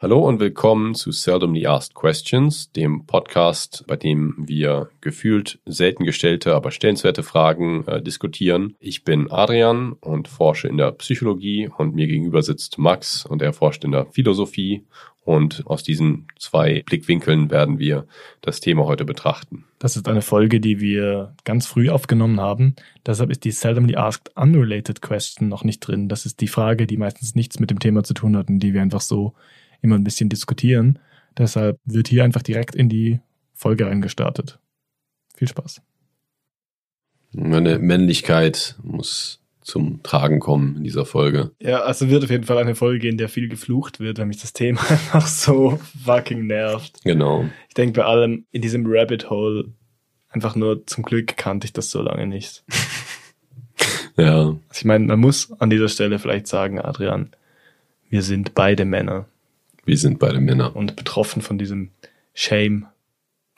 Hallo und willkommen zu Seldomly Asked Questions, dem Podcast, bei dem wir gefühlt selten gestellte, aber stellenswerte Fragen äh, diskutieren. Ich bin Adrian und forsche in der Psychologie und mir gegenüber sitzt Max und er forscht in der Philosophie und aus diesen zwei Blickwinkeln werden wir das Thema heute betrachten. Das ist eine Folge, die wir ganz früh aufgenommen haben. Deshalb ist die Seldomly Asked Unrelated Question noch nicht drin. Das ist die Frage, die meistens nichts mit dem Thema zu tun hat und die wir einfach so immer ein bisschen diskutieren. Deshalb wird hier einfach direkt in die Folge reingestartet. Viel Spaß. Meine Männlichkeit muss zum Tragen kommen in dieser Folge. Ja, also wird auf jeden Fall eine Folge, in der viel geflucht wird, wenn mich das Thema einfach so fucking nervt. Genau. Ich denke bei allem in diesem Rabbit Hole einfach nur zum Glück kannte ich das so lange nicht. ja. Also ich meine, man muss an dieser Stelle vielleicht sagen, Adrian, wir sind beide Männer. Wir sind beide Männer. Und betroffen von diesem Shame.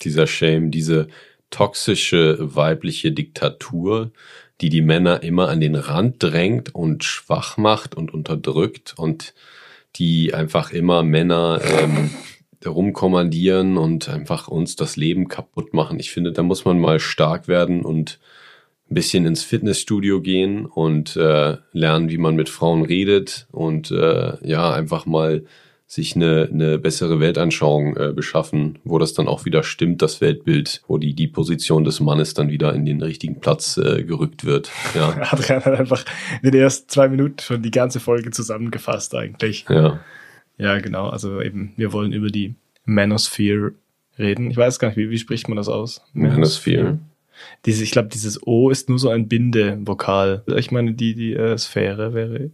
Dieser Shame, diese toxische weibliche Diktatur, die die Männer immer an den Rand drängt und schwach macht und unterdrückt und die einfach immer Männer ähm, rumkommandieren und einfach uns das Leben kaputt machen. Ich finde, da muss man mal stark werden und ein bisschen ins Fitnessstudio gehen und äh, lernen, wie man mit Frauen redet und äh, ja, einfach mal sich eine, eine bessere Weltanschauung äh, beschaffen, wo das dann auch wieder stimmt, das Weltbild, wo die, die Position des Mannes dann wieder in den richtigen Platz äh, gerückt wird. Ja. Adrian hat einfach in den ersten zwei Minuten schon die ganze Folge zusammengefasst eigentlich. Ja. Ja, genau. Also eben, wir wollen über die Manosphere reden. Ich weiß gar nicht, wie, wie spricht man das aus? Manosphere. Diese, ich glaube, dieses O ist nur so ein Bindevokal. Ich meine, die, die äh, Sphäre wäre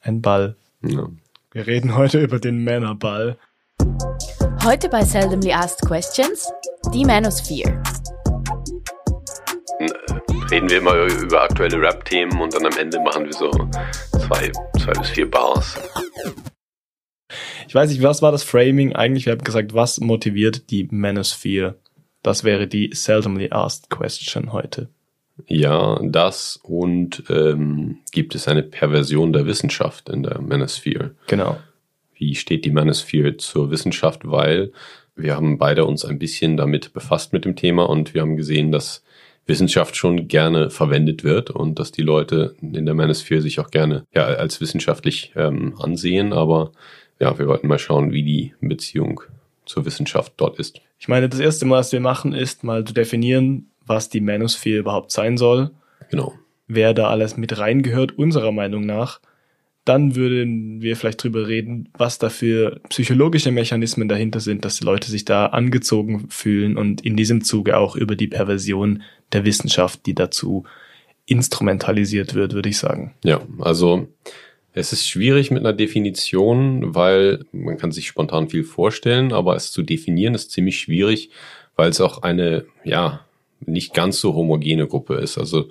ein Ball. Ja. Wir reden heute über den Männerball. Heute bei Seldomly Asked Questions die Manosphere. Reden wir immer über aktuelle Rap-Themen und dann am Ende machen wir so zwei, zwei bis vier Bars. Ich weiß nicht, was war das Framing? Eigentlich, wir haben gesagt, was motiviert die Manosphere? Das wäre die Seldomly Asked Question heute. Ja, das und ähm, gibt es eine Perversion der Wissenschaft in der Manosphere? Genau. Wie steht die Manosphere zur Wissenschaft? Weil wir haben beide uns ein bisschen damit befasst mit dem Thema und wir haben gesehen, dass Wissenschaft schon gerne verwendet wird und dass die Leute in der Manosphere sich auch gerne ja, als wissenschaftlich ähm, ansehen. Aber ja, wir wollten mal schauen, wie die Beziehung zur Wissenschaft dort ist. Ich meine, das erste Mal, was wir machen, ist mal zu definieren, was die Manosphere überhaupt sein soll. Genau. Wer da alles mit reingehört, unserer Meinung nach. Dann würden wir vielleicht drüber reden, was da für psychologische Mechanismen dahinter sind, dass die Leute sich da angezogen fühlen und in diesem Zuge auch über die Perversion der Wissenschaft, die dazu instrumentalisiert wird, würde ich sagen. Ja, also es ist schwierig mit einer Definition, weil man kann sich spontan viel vorstellen, aber es zu definieren ist ziemlich schwierig, weil es auch eine, ja, nicht ganz so homogene Gruppe ist. Also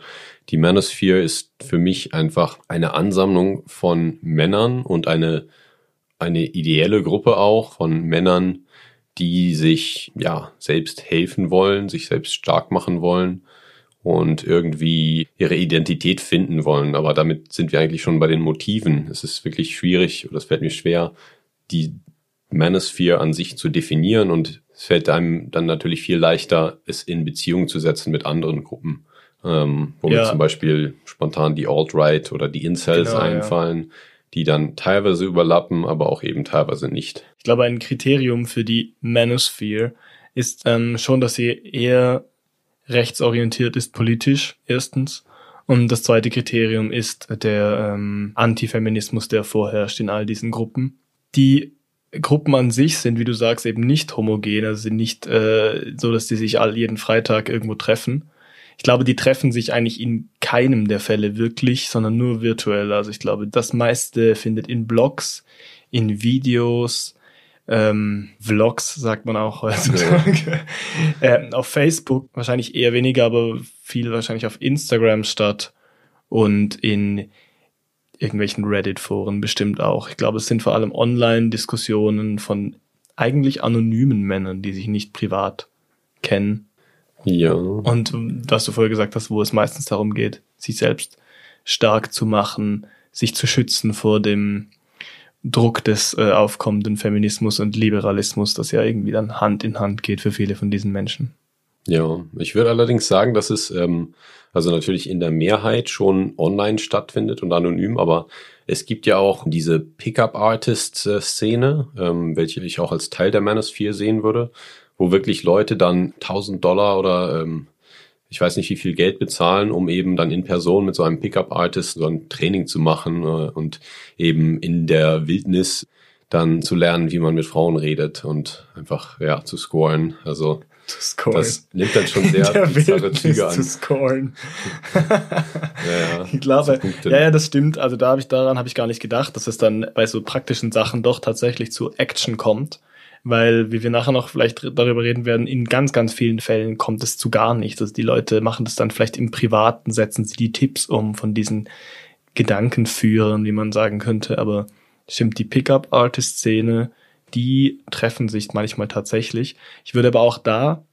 die Manosphere ist für mich einfach eine Ansammlung von Männern und eine, eine ideelle Gruppe auch von Männern, die sich ja selbst helfen wollen, sich selbst stark machen wollen und irgendwie ihre Identität finden wollen. Aber damit sind wir eigentlich schon bei den Motiven. Es ist wirklich schwierig oder es fällt mir schwer, die Manosphere an sich zu definieren und es fällt einem dann natürlich viel leichter, es in Beziehung zu setzen mit anderen Gruppen. Ähm, wo ja. mir zum Beispiel spontan die Alt-Right oder die Incels genau, einfallen, ja. die dann teilweise überlappen, aber auch eben teilweise nicht. Ich glaube, ein Kriterium für die Manosphere ist ähm, schon, dass sie eher rechtsorientiert ist politisch, erstens. Und das zweite Kriterium ist der ähm, Antifeminismus, der vorherrscht in all diesen Gruppen. Die Gruppen an sich sind, wie du sagst, eben nicht homogen, also sind nicht äh, so, dass die sich all jeden Freitag irgendwo treffen. Ich glaube, die treffen sich eigentlich in keinem der Fälle wirklich, sondern nur virtuell. Also ich glaube, das meiste findet in Blogs, in Videos, ähm, Vlogs, sagt man auch heutzutage, ja. äh, auf Facebook wahrscheinlich eher weniger, aber viel wahrscheinlich auf Instagram statt und in irgendwelchen Reddit-Foren bestimmt auch. Ich glaube, es sind vor allem Online-Diskussionen von eigentlich anonymen Männern, die sich nicht privat kennen. Ja. Und was du vorher gesagt hast, wo es meistens darum geht, sich selbst stark zu machen, sich zu schützen vor dem Druck des äh, aufkommenden Feminismus und Liberalismus, das ja irgendwie dann Hand in Hand geht für viele von diesen Menschen. Ja, ich würde allerdings sagen, dass es ähm, also natürlich in der Mehrheit schon online stattfindet und anonym, aber es gibt ja auch diese Pickup-Artist-Szene, ähm, welche ich auch als Teil der Manosphere sehen würde, wo wirklich Leute dann 1000 Dollar oder ähm, ich weiß nicht, wie viel Geld bezahlen, um eben dann in Person mit so einem Pickup-Artist so ein Training zu machen äh, und eben in der Wildnis dann zu lernen, wie man mit Frauen redet und einfach ja zu scoren. Also. Das nimmt dann schon sehr Der bizarre Züge zu an. scoren. Ja, ja. Ich glaube, Zu ja, ja, das stimmt. Also da habe ich daran habe ich gar nicht gedacht, dass es dann bei so praktischen Sachen doch tatsächlich zu Action kommt, weil wie wir nachher noch vielleicht darüber reden werden, in ganz ganz vielen Fällen kommt es zu gar nichts. Also die Leute machen das dann vielleicht im Privaten, setzen sie die Tipps um von diesen Gedankenführern, wie man sagen könnte, aber stimmt die Pickup Artist Szene, die treffen sich manchmal tatsächlich. Ich würde aber auch da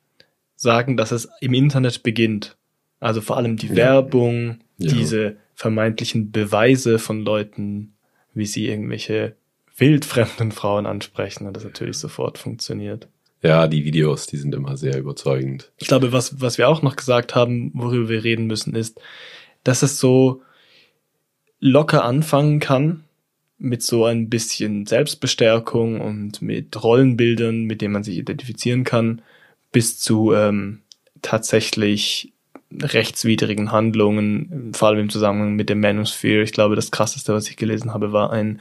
sagen, dass es im Internet beginnt. Also vor allem die Ja. Werbung, Ja. diese vermeintlichen Beweise von Leuten, wie sie irgendwelche wildfremden Frauen ansprechen und das natürlich sofort funktioniert. ja, die Videos, die sind immer sehr überzeugend. Ich glaube, was, was wir auch noch gesagt haben, worüber wir reden müssen, ist, dass es so locker anfangen kann mit so ein bisschen Selbstbestärkung und mit Rollenbildern, mit denen man sich identifizieren kann, bis zu ähm, tatsächlich rechtswidrigen Handlungen, vor allem im Zusammenhang mit der Manosphere. Ich glaube, das krasseste, was ich gelesen habe, war ein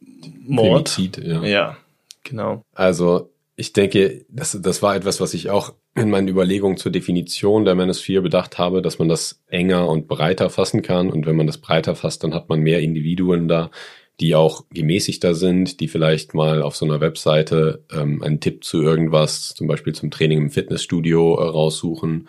Mord. Femizid, ja. Ja, genau. Also ich denke, das, das war etwas, was ich auch in meinen Überlegungen zur Definition der Manosphere bedacht habe, dass man das enger und breiter fassen kann. Und wenn man das breiter fasst, dann hat man mehr Individuen da, die auch gemäßigter sind, die vielleicht mal auf so einer Webseite ähm, einen Tipp zu irgendwas, zum Beispiel zum Training im Fitnessstudio äh, raussuchen.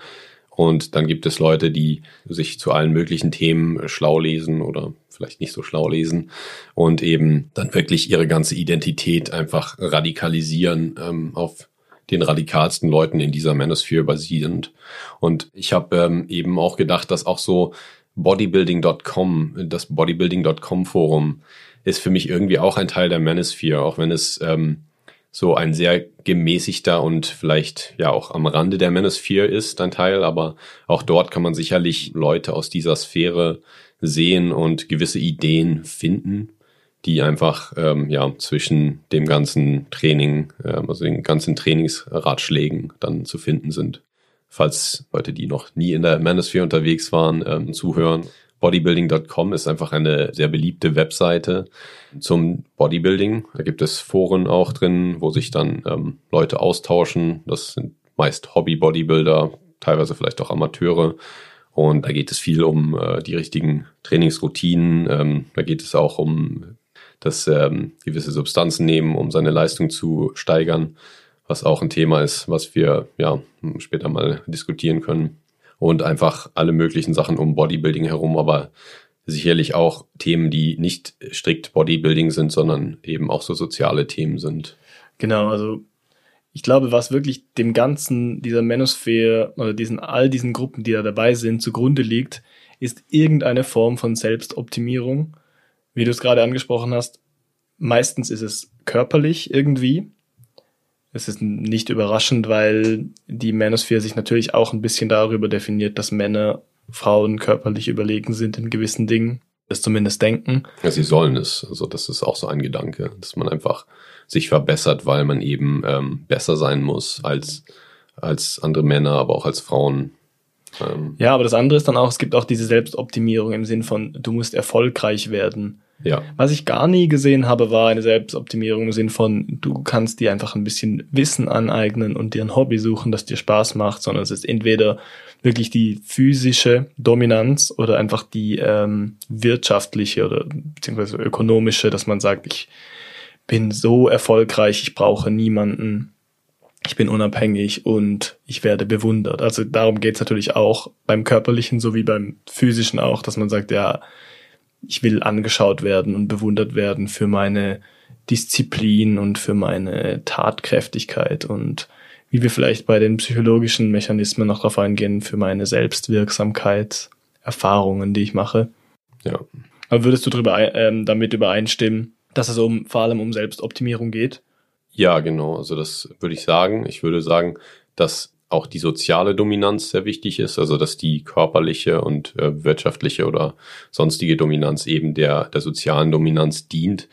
Und dann gibt es Leute, die sich zu allen möglichen Themen äh, schlau lesen oder vielleicht nicht so schlau lesen und eben dann wirklich ihre ganze Identität einfach radikalisieren ähm, auf den radikalsten Leuten in dieser Manosphere basierend. Und ich habe ähm, eben auch gedacht, dass auch so bodybuilding.com, das bodybuilding.com Forum ist für mich irgendwie auch ein Teil der Manosphere, auch wenn es ähm, so ein sehr gemäßigter und vielleicht ja auch am Rande der Manosphere ist, ein Teil, aber auch dort kann man sicherlich Leute aus dieser Sphäre sehen und gewisse Ideen finden, die einfach ähm, ja zwischen dem ganzen Training, ähm, also den ganzen Trainingsratschlägen dann zu finden sind. Falls Leute, die noch nie in der Manosphere unterwegs waren, ähm, zuhören. Bodybuilding.com ist einfach eine sehr beliebte Webseite zum Bodybuilding. Da gibt es Foren auch drin, wo sich dann ähm, Leute austauschen. Das sind meist Hobby-Bodybuilder, teilweise vielleicht auch Amateure. Und da geht es viel um äh, die richtigen Trainingsroutinen. Ähm, da geht es auch um das ähm, gewisse Substanzen nehmen, um seine Leistung zu steigern, was auch ein Thema ist, was wir ja später mal diskutieren können. Und einfach alle möglichen Sachen um Bodybuilding herum, aber sicherlich auch Themen, die nicht strikt Bodybuilding sind, sondern eben auch so soziale Themen sind. Genau, also ich glaube, was wirklich dem Ganzen dieser Manosphere oder diesen all diesen Gruppen, die da dabei sind, zugrunde liegt, ist irgendeine Form von Selbstoptimierung. Wie du es gerade angesprochen hast, meistens ist es körperlich irgendwie. Es ist nicht überraschend, weil die Manosphere sich natürlich auch ein bisschen darüber definiert, dass Männer Frauen körperlich überlegen sind in gewissen Dingen. Das zumindest denken. Ja, sie sollen es. Also das ist auch so ein Gedanke, dass man einfach sich verbessert, weil man eben ähm, besser sein muss als, als andere Männer, aber auch als Frauen. Ähm, Ja, aber das andere ist dann auch, es gibt auch diese Selbstoptimierung im Sinn von, du musst erfolgreich werden. Ja, Was ich gar nie gesehen habe, war eine Selbstoptimierung im Sinn von, du kannst dir einfach ein bisschen Wissen aneignen und dir ein Hobby suchen, das dir Spaß macht, sondern es ist entweder wirklich die physische Dominanz oder einfach die ähm, wirtschaftliche oder beziehungsweise ökonomische, dass man sagt, ich bin so erfolgreich, ich brauche niemanden, ich bin unabhängig und ich werde bewundert. Also darum geht's natürlich auch beim körperlichen sowie beim physischen auch, dass man sagt, ja, ich will angeschaut werden und bewundert werden für meine Disziplin und für meine Tatkräftigkeit und wie wir vielleicht bei den psychologischen Mechanismen noch darauf eingehen, für meine Selbstwirksamkeit, Erfahrungen, die ich mache. ja. Aber würdest du darüber, ähm, damit übereinstimmen, dass es um, vor allem um Selbstoptimierung geht. Ja, genau. Also das würde ich sagen. Ich würde sagen, dass auch die soziale Dominanz sehr wichtig ist, also dass die körperliche und äh, wirtschaftliche oder sonstige Dominanz eben der, der sozialen Dominanz dient.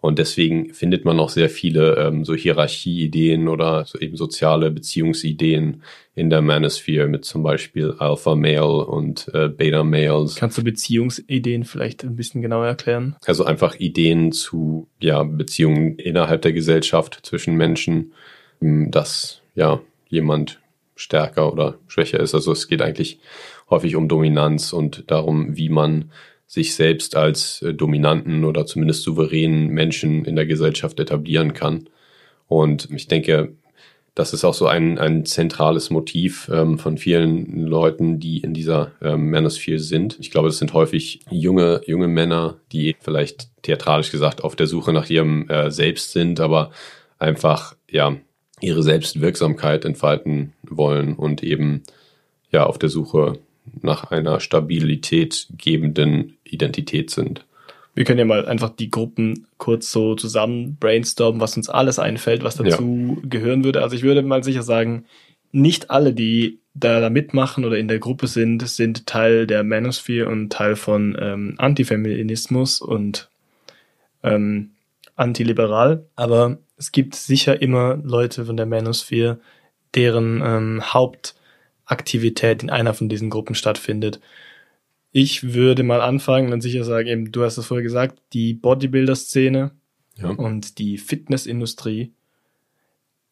Und deswegen findet man auch sehr viele ähm, so Hierarchieideen oder so eben soziale Beziehungsideen in der Manosphere mit zum Beispiel Alpha Male und äh, Beta Males. Kannst du Beziehungsideen vielleicht ein bisschen genauer erklären? Also einfach Ideen zu ja Beziehungen innerhalb der Gesellschaft zwischen Menschen, dass ja jemand stärker oder schwächer ist. Also es geht eigentlich häufig um Dominanz und darum, wie man sich selbst als äh, dominanten oder zumindest souveränen Menschen in der Gesellschaft etablieren kann. Und ich denke, das ist auch so ein, ein zentrales Motiv ähm, von vielen Leuten, die in dieser ähm, Manosphere sind. Ich glaube, das sind häufig junge, junge Männer, die vielleicht theatralisch gesagt auf der Suche nach ihrem äh, Selbst sind, aber einfach, ja, ihre Selbstwirksamkeit entfalten wollen und eben, ja, auf der Suche nach einer Stabilität gebenden Identität sind. Wir können ja mal einfach die Gruppen kurz so zusammen brainstormen, was uns alles einfällt, was dazu ja. gehören würde. Also ich würde mal sicher sagen, nicht alle, die da, mitmachen oder in der Gruppe sind, sind Teil der Manosphere und Teil von ähm, Antifeminismus und ähm, antiliberal. Aber es gibt sicher immer Leute von der Manosphere, deren ähm, Haupt Aktivität in einer von diesen Gruppen stattfindet. Ich würde mal anfangen und sicher sagen, eben, du hast es vorher gesagt, die Bodybuilder-Szene ja. und die Fitnessindustrie.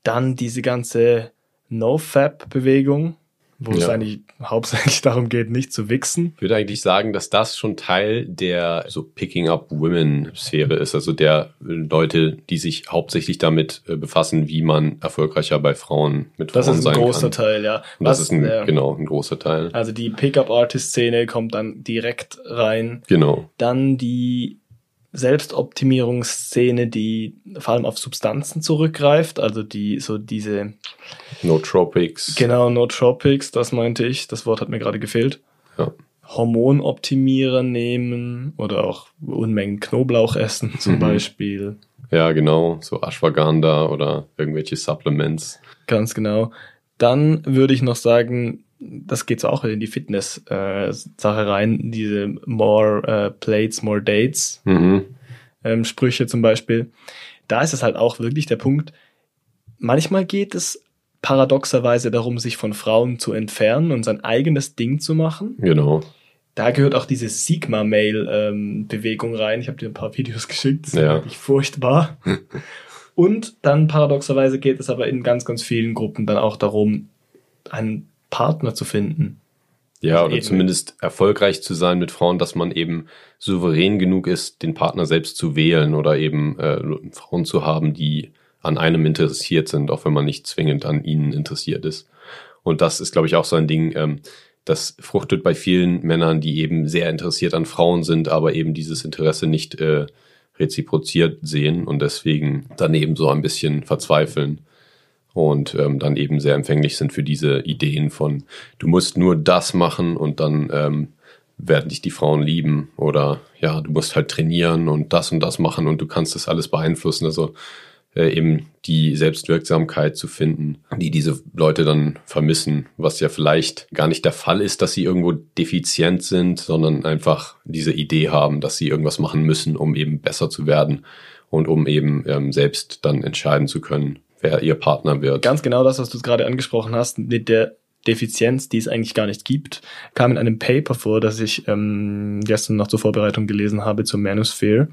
Dann diese ganze No-Fab-Bewegung, wo ja. es eigentlich hauptsächlich darum geht, nicht zu wichsen. Ich würde eigentlich sagen, dass das schon Teil der so Picking Up Women Sphäre ist, also der Leute, die sich hauptsächlich damit äh, befassen, wie man erfolgreicher bei Frauen mit das Frauen sein kann. Das ist ein großer Teil, ja. Und das ist ein, äh, genau ein großer Teil. Also die Pickup Artist Szene kommt dann direkt rein. Genau. Dann die Selbstoptimierungsszene, die vor allem auf Substanzen zurückgreift, also die so diese Nootropics. Genau, Nootropics, das meinte ich. Das Wort hat mir gerade gefehlt. Ja. Hormonoptimierer nehmen oder auch Unmengen Knoblauch essen zum mhm. Beispiel. Ja, genau, so Ashwagandha oder irgendwelche Supplements. Ganz genau. Dann würde ich noch sagen, das geht so auch in die Fitness-Sache äh, rein, diese More äh, Plates, More Dates mhm. ähm, Sprüche zum Beispiel. Da ist es halt auch wirklich der Punkt, manchmal geht es paradoxerweise darum, sich von Frauen zu entfernen und sein eigenes Ding zu machen. Genau. Da gehört auch diese Sigma-Mail-Bewegung ähm, rein. Ich habe dir ein paar Videos geschickt, das ist ja. wirklich furchtbar. und dann paradoxerweise geht es aber in ganz, ganz vielen Gruppen dann auch darum, einen Partner zu finden. Ja, oder zumindest erfolgreich zu sein mit Frauen, dass man eben souverän genug ist, den Partner selbst zu wählen oder eben äh, Frauen zu haben, die an einem interessiert sind, auch wenn man nicht zwingend an ihnen interessiert ist. Und das ist, glaube ich, auch so ein Ding, ähm, das fruchtet bei vielen Männern, die eben sehr interessiert an Frauen sind, aber eben dieses Interesse nicht äh, reziproziert sehen und deswegen daneben so ein bisschen verzweifeln und ähm, dann eben sehr empfänglich sind für diese Ideen von, du musst nur das machen und dann ähm, werden dich die Frauen lieben oder ja, du musst halt trainieren und das und das machen und du kannst das alles beeinflussen. Also äh, eben die Selbstwirksamkeit zu finden, die diese Leute dann vermissen, was ja vielleicht gar nicht der Fall ist, dass sie irgendwo defizient sind, sondern einfach diese Idee haben, dass sie irgendwas machen müssen, um eben besser zu werden und um eben ähm, selbst dann entscheiden zu können, wer ihr Partner wird. Ganz genau das, was du gerade angesprochen hast, mit der Defizienz, die es eigentlich gar nicht gibt, kam in einem Paper vor, das ich ähm, gestern noch zur Vorbereitung gelesen habe zur Manosphere.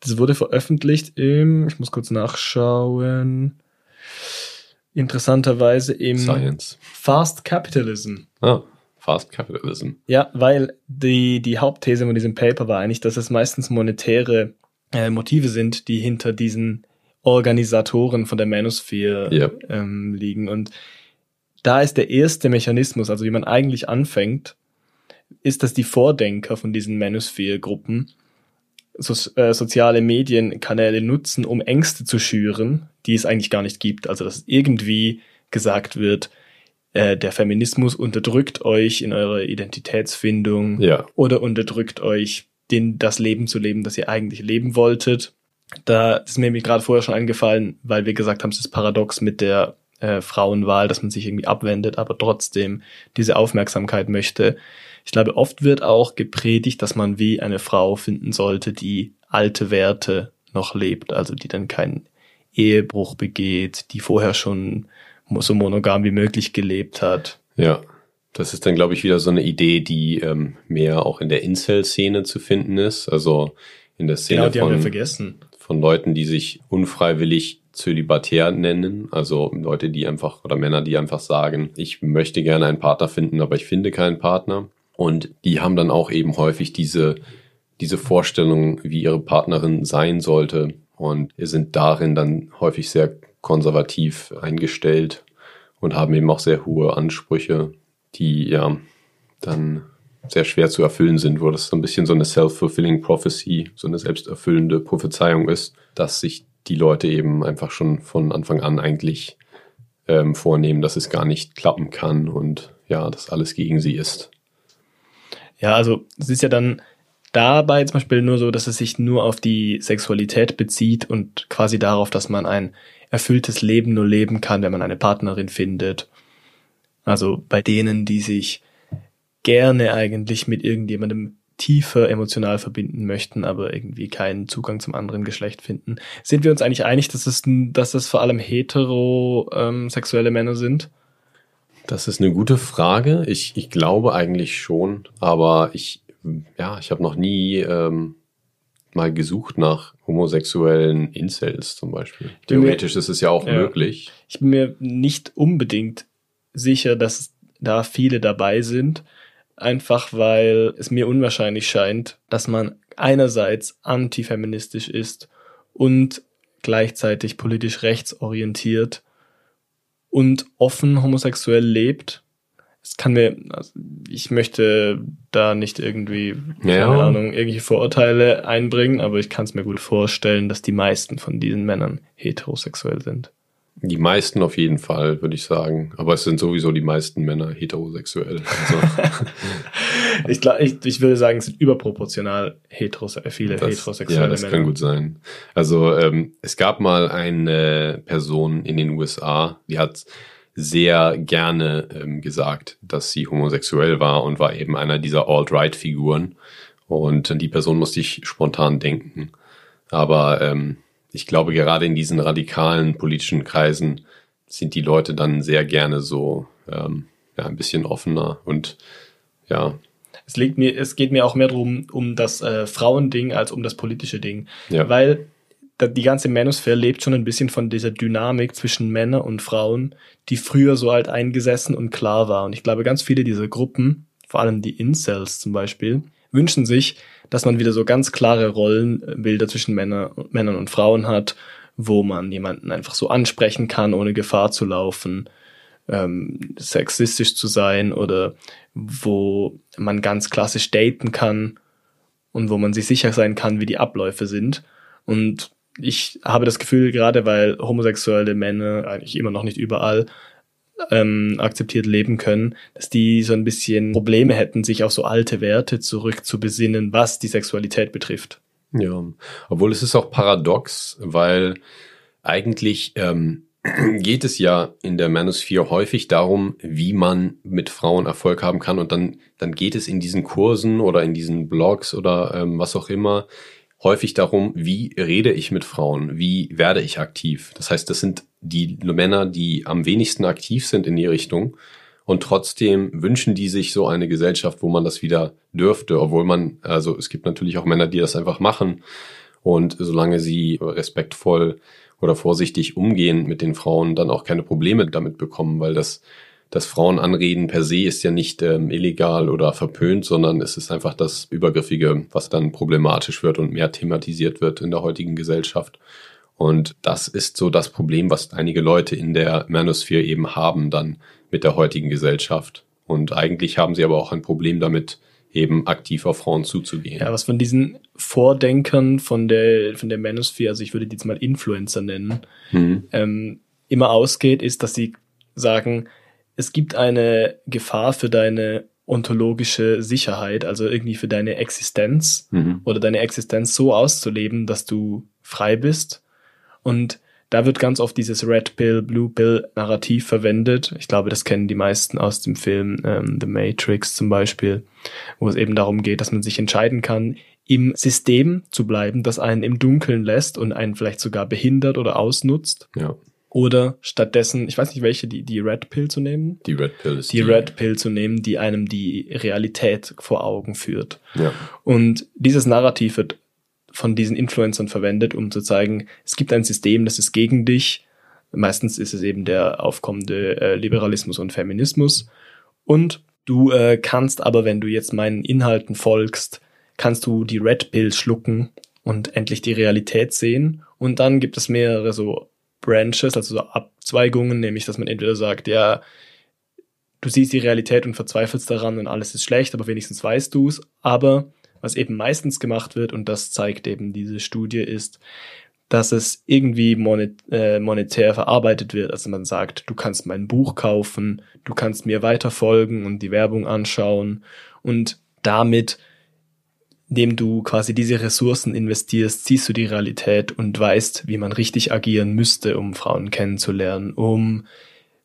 Das wurde veröffentlicht im, ich muss kurz nachschauen, interessanterweise im Science. Fast Capitalism. Ah, Fast Capitalism. Ja, weil die, die Hauptthese von diesem Paper war eigentlich, dass es meistens monetäre äh, Motive sind, die hinter diesen Organisatoren von der Manosphere yep. ähm, liegen. Und da ist der erste Mechanismus, also wie man eigentlich anfängt, ist, dass die Vordenker von diesen Manosphere-Gruppen so, äh, soziale Medienkanäle nutzen, um Ängste zu schüren, die es eigentlich gar nicht gibt. Also dass irgendwie gesagt wird, äh, der Feminismus unterdrückt euch in eurer Identitätsfindung ja. oder unterdrückt euch, den, das Leben zu leben, das ihr eigentlich leben wolltet. Da ist mir gerade vorher schon eingefallen, weil wir gesagt haben, es ist paradox mit der äh, Frauenwahl, dass man sich irgendwie abwendet, aber trotzdem diese Aufmerksamkeit möchte. Ich glaube, oft wird auch gepredigt, dass man wie eine Frau finden sollte, die alte Werte noch lebt, also die dann keinen Ehebruch begeht, die vorher schon so monogam wie möglich gelebt hat. Ja, das ist dann, glaube ich, wieder so eine Idee, die ähm, mehr auch in der Incel-Szene zu finden ist. Also in der Szene genau, die von, haben wir vergessen. Von Leuten, die sich unfreiwillig zölibatär nennen. Also Leute, die einfach, oder Männer, die einfach sagen, ich möchte gerne einen Partner finden, aber ich finde keinen Partner. Und die haben dann auch eben häufig diese, diese Vorstellung, wie ihre Partnerin sein sollte. Und sind darin dann häufig sehr konservativ eingestellt und haben eben auch sehr hohe Ansprüche, die ja dann sehr schwer zu erfüllen sind, wo das so ein bisschen so eine self-fulfilling prophecy, so eine selbsterfüllende Prophezeiung ist, dass sich die Leute eben einfach schon von Anfang an eigentlich ähm, vornehmen, dass es gar nicht klappen kann und ja, dass alles gegen sie ist. Ja, also es ist ja dann dabei zum Beispiel nur so, dass es sich nur auf die Sexualität bezieht und quasi darauf, dass man ein erfülltes Leben nur leben kann, wenn man eine Partnerin findet. Also bei denen, die sich gerne eigentlich mit irgendjemandem tiefer emotional verbinden möchten, aber irgendwie keinen Zugang zum anderen Geschlecht finden. Sind wir uns eigentlich einig, dass es, dass es vor allem heterosexuelle ähm, Männer sind? Das ist eine gute Frage. Ich, ich glaube eigentlich schon, aber ich, ja, ich habe noch nie ähm, mal gesucht nach homosexuellen Incels zum Beispiel. Theoretisch ist es ja auch ja. möglich. Ich bin mir nicht unbedingt sicher, dass da viele dabei sind, einfach weil es mir unwahrscheinlich scheint, dass man einerseits antifeministisch ist und gleichzeitig politisch rechtsorientiert und offen homosexuell lebt. Es kann mir, also ich möchte da nicht irgendwie, ja. keine Ahnung, irgendwelche Vorurteile einbringen, aber ich kann es mir gut vorstellen, dass die meisten von diesen Männern heterosexuell sind. Die meisten auf jeden Fall, würde ich sagen. Aber es sind sowieso die meisten Männer heterosexuell. Also. ich, glaub, ich, ich würde sagen, es sind überproportional heterose viele das, heterosexuelle Männer. Ja, das Männer. kann gut sein. Also ähm, es gab mal eine Person in den USA, die hat sehr gerne ähm, gesagt, dass sie homosexuell war und war eben einer dieser Alt-Right-Figuren. Und an die Person musste ich spontan denken. Aber ähm, ich glaube, gerade in diesen radikalen politischen Kreisen sind die Leute dann sehr gerne so ähm, ja, ein bisschen offener und ja. Es, liegt mir, es geht mir auch mehr darum, um das äh, Frauending als um das politische Ding. Ja. Weil die ganze Manosphere lebt schon ein bisschen von dieser Dynamik zwischen Männern und Frauen, die früher so halt eingesessen und klar war. Und ich glaube, ganz viele dieser Gruppen, vor allem die Incels zum Beispiel, wünschen sich, dass man wieder so ganz klare Rollenbilder zwischen Männer, Männern und Frauen hat, wo man jemanden einfach so ansprechen kann, ohne Gefahr zu laufen, ähm, sexistisch zu sein oder wo man ganz klassisch daten kann und wo man sich sicher sein kann, wie die Abläufe sind. Und ich habe das Gefühl, gerade weil homosexuelle Männer eigentlich immer noch nicht überall ähm, akzeptiert leben können, dass die so ein bisschen Probleme hätten, sich auf so alte Werte zurückzubesinnen, was die Sexualität betrifft. Ja, obwohl es ist auch paradox, weil eigentlich ähm, geht es ja in der Manosphere häufig darum, wie man mit Frauen Erfolg haben kann und dann, dann geht es in diesen Kursen oder in diesen Blogs oder ähm, was auch immer häufig darum, wie rede ich mit Frauen, wie werde ich aktiv. Das heißt, das sind die Männer, die am wenigsten aktiv sind in die Richtung. Und trotzdem wünschen die sich so eine Gesellschaft, wo man das wieder dürfte, obwohl man, also es gibt natürlich auch Männer, die das einfach machen. Und solange sie respektvoll oder vorsichtig umgehen mit den Frauen, dann auch keine Probleme damit bekommen, weil das das Frauenanreden per se ist ja nicht ähm, illegal oder verpönt, sondern es ist einfach das Übergriffige, was dann problematisch wird und mehr thematisiert wird in der heutigen Gesellschaft. Und das ist so das Problem, was einige Leute in der Manosphere eben haben dann mit der heutigen Gesellschaft. Und eigentlich haben sie aber auch ein Problem damit, eben aktiv auf Frauen zuzugehen. Ja, was von diesen Vordenkern von der, von der Manosphere, also ich würde die jetzt mal Influencer nennen, mhm. ähm, immer ausgeht, ist, dass sie sagen, es gibt eine Gefahr für deine ontologische Sicherheit, also irgendwie für deine Existenz mhm. oder deine Existenz so auszuleben, dass du frei bist. Und da wird ganz oft dieses Red Pill, Blue Pill Narrativ verwendet. Ich glaube, das kennen die meisten aus dem Film ähm, The Matrix zum Beispiel, wo es eben darum geht, dass man sich entscheiden kann, im System zu bleiben, das einen im Dunkeln lässt und einen vielleicht sogar behindert oder ausnutzt. Ja. Oder stattdessen, ich weiß nicht welche, die, die Red Pill zu nehmen. Die Red Pill ist Die Red Pill zu nehmen, die einem die Realität vor Augen führt. Ja. Und dieses Narrativ wird von diesen Influencern verwendet, um zu zeigen, es gibt ein System, das ist gegen dich. Meistens ist es eben der aufkommende äh, Liberalismus und Feminismus. Und du äh, kannst aber, wenn du jetzt meinen Inhalten folgst, kannst du die Red Pill schlucken und endlich die Realität sehen. Und dann gibt es mehrere so Branches, also so Abzweigungen, nämlich dass man entweder sagt, ja, du siehst die Realität und verzweifelst daran und alles ist schlecht, aber wenigstens weißt du es. Aber was eben meistens gemacht wird, und das zeigt eben diese Studie, ist, dass es irgendwie äh, monetär verarbeitet wird. Also man sagt, du kannst mein Buch kaufen, du kannst mir weiterfolgen und die Werbung anschauen und damit, indem du quasi diese Ressourcen investierst, siehst du die Realität und weißt, wie man richtig agieren müsste, um Frauen kennenzulernen, um